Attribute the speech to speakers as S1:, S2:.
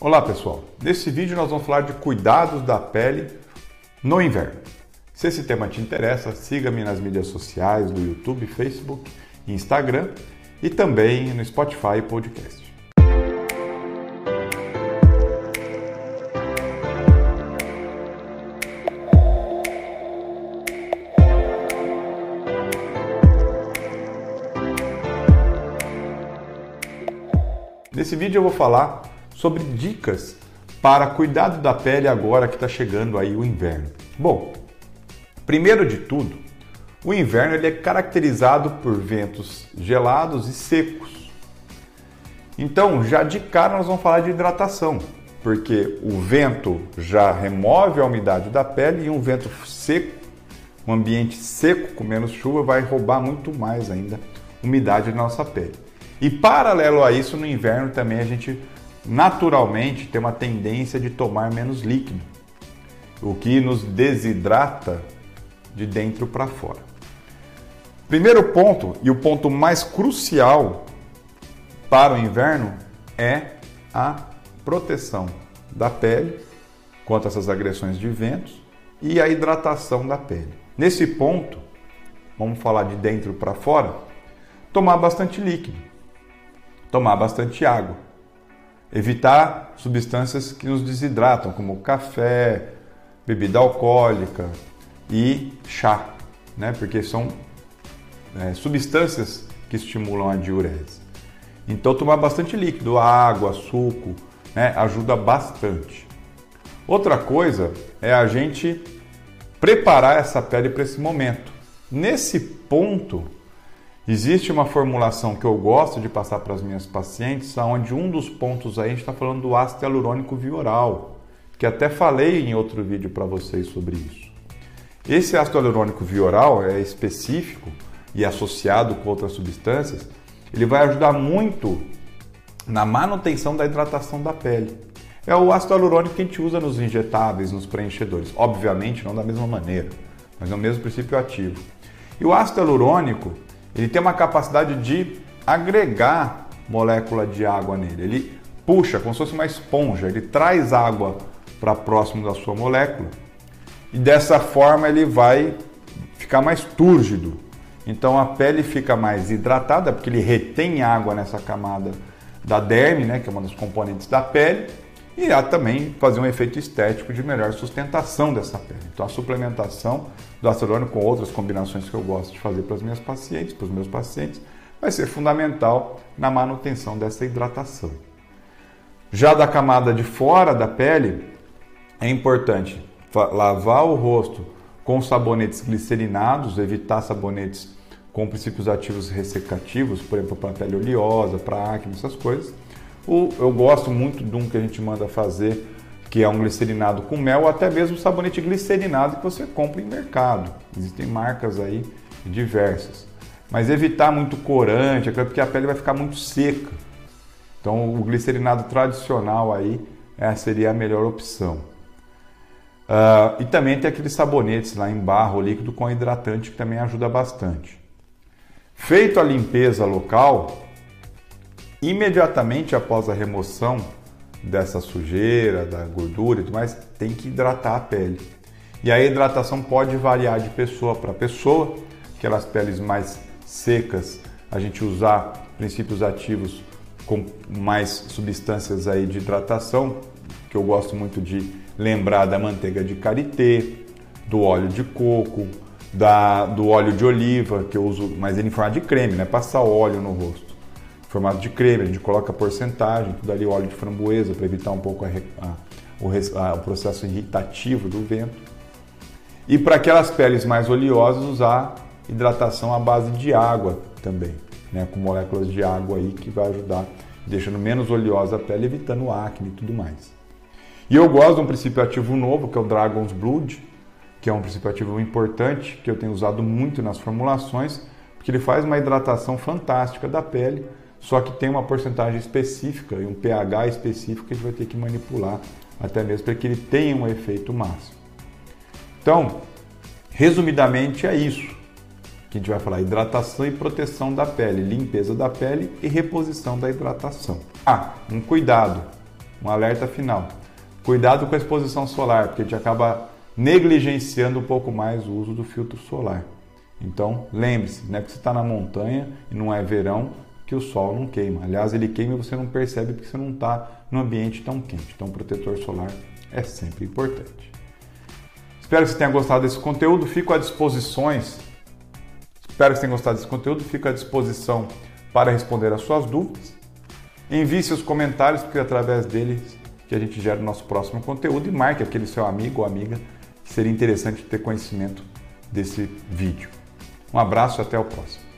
S1: Olá pessoal, nesse vídeo nós vamos falar de cuidados da pele no inverno. Se esse tema te interessa, siga-me nas mídias sociais do YouTube, Facebook Instagram e também no Spotify Podcast. Nesse vídeo eu vou falar sobre dicas para cuidado da pele agora que está chegando aí o inverno. Bom, primeiro de tudo, o inverno ele é caracterizado por ventos gelados e secos. Então, já de cara nós vamos falar de hidratação, porque o vento já remove a umidade da pele e um vento seco, um ambiente seco com menos chuva vai roubar muito mais ainda umidade da nossa pele. E paralelo a isso, no inverno também a gente naturalmente tem uma tendência de tomar menos líquido, o que nos desidrata de dentro para fora. Primeiro ponto e o ponto mais crucial para o inverno é a proteção da pele contra essas agressões de ventos e a hidratação da pele. Nesse ponto, vamos falar de dentro para fora, tomar bastante líquido, tomar bastante água Evitar substâncias que nos desidratam, como café, bebida alcoólica e chá, né? porque são é, substâncias que estimulam a diurese. Então, tomar bastante líquido, água, suco, né? ajuda bastante. Outra coisa é a gente preparar essa pele para esse momento. Nesse ponto, Existe uma formulação que eu gosto de passar para as minhas pacientes, onde um dos pontos aí a gente está falando do ácido hialurônico vioral, que até falei em outro vídeo para vocês sobre isso. Esse ácido hialurônico vioral é específico e associado com outras substâncias, ele vai ajudar muito na manutenção da hidratação da pele. É o ácido hialurônico que a gente usa nos injetáveis, nos preenchedores. Obviamente não da mesma maneira, mas é o mesmo princípio ativo. E o ácido hialurônico, ele tem uma capacidade de agregar molécula de água nele. Ele puxa como se fosse uma esponja, ele traz água para próximo da sua molécula e dessa forma ele vai ficar mais túrgido. Então a pele fica mais hidratada porque ele retém água nessa camada da derme, né, que é uma das componentes da pele, e irá também fazer um efeito estético de melhor sustentação dessa pele. Então a suplementação do ácido com outras combinações que eu gosto de fazer para as minhas pacientes, para os meus pacientes, vai ser fundamental na manutenção dessa hidratação. Já da camada de fora da pele, é importante lavar o rosto com sabonetes glicerinados, evitar sabonetes com princípios ativos ressecativos, por exemplo, para pele oleosa, para acne, essas coisas eu gosto muito de um que a gente manda fazer, que é um glicerinado com mel, ou até mesmo sabonete glicerinado que você compra em mercado. Existem marcas aí diversas. Mas evitar muito corante, porque a pele vai ficar muito seca. Então o glicerinado tradicional aí essa seria a melhor opção. Uh, e também tem aqueles sabonetes lá em barro líquido com hidratante que também ajuda bastante. Feito a limpeza local, imediatamente após a remoção dessa sujeira, da gordura e tudo mais, tem que hidratar a pele. E a hidratação pode variar de pessoa para pessoa, aquelas peles mais secas, a gente usar princípios ativos com mais substâncias aí de hidratação, que eu gosto muito de lembrar da manteiga de karité, do óleo de coco, da, do óleo de oliva, que eu uso, mas ele em forma de creme, né? Passar óleo no rosto formato de creme, a gente coloca porcentagem, tudo ali óleo de framboesa para evitar um pouco a, a, o, a, o processo irritativo do vento. E para aquelas peles mais oleosas, usar hidratação à base de água também, né, com moléculas de água aí que vai ajudar, deixando menos oleosa a pele, evitando acne e tudo mais. E eu gosto de um princípio ativo novo, que é o Dragon's Blood, que é um princípio ativo importante, que eu tenho usado muito nas formulações, porque ele faz uma hidratação fantástica da pele, só que tem uma porcentagem específica e um pH específico que a gente vai ter que manipular até mesmo para que ele tenha um efeito máximo. Então, resumidamente é isso que a gente vai falar: hidratação e proteção da pele, limpeza da pele e reposição da hidratação. Ah, um cuidado um alerta final. Cuidado com a exposição solar, porque a gente acaba negligenciando um pouco mais o uso do filtro solar. Então, lembre-se, não é porque você está na montanha e não é verão que o sol não queima. Aliás, ele queima e você não percebe porque você não está num ambiente tão quente. Então, protetor solar é sempre importante. Espero que você tenha gostado desse conteúdo. Fico à disposição. Espero que você tenha gostado desse conteúdo. Fico à disposição para responder as suas dúvidas. Envie seus comentários, porque é através deles que a gente gera o nosso próximo conteúdo e marque aquele seu amigo ou amiga que seria interessante ter conhecimento desse vídeo. Um abraço e até o próximo.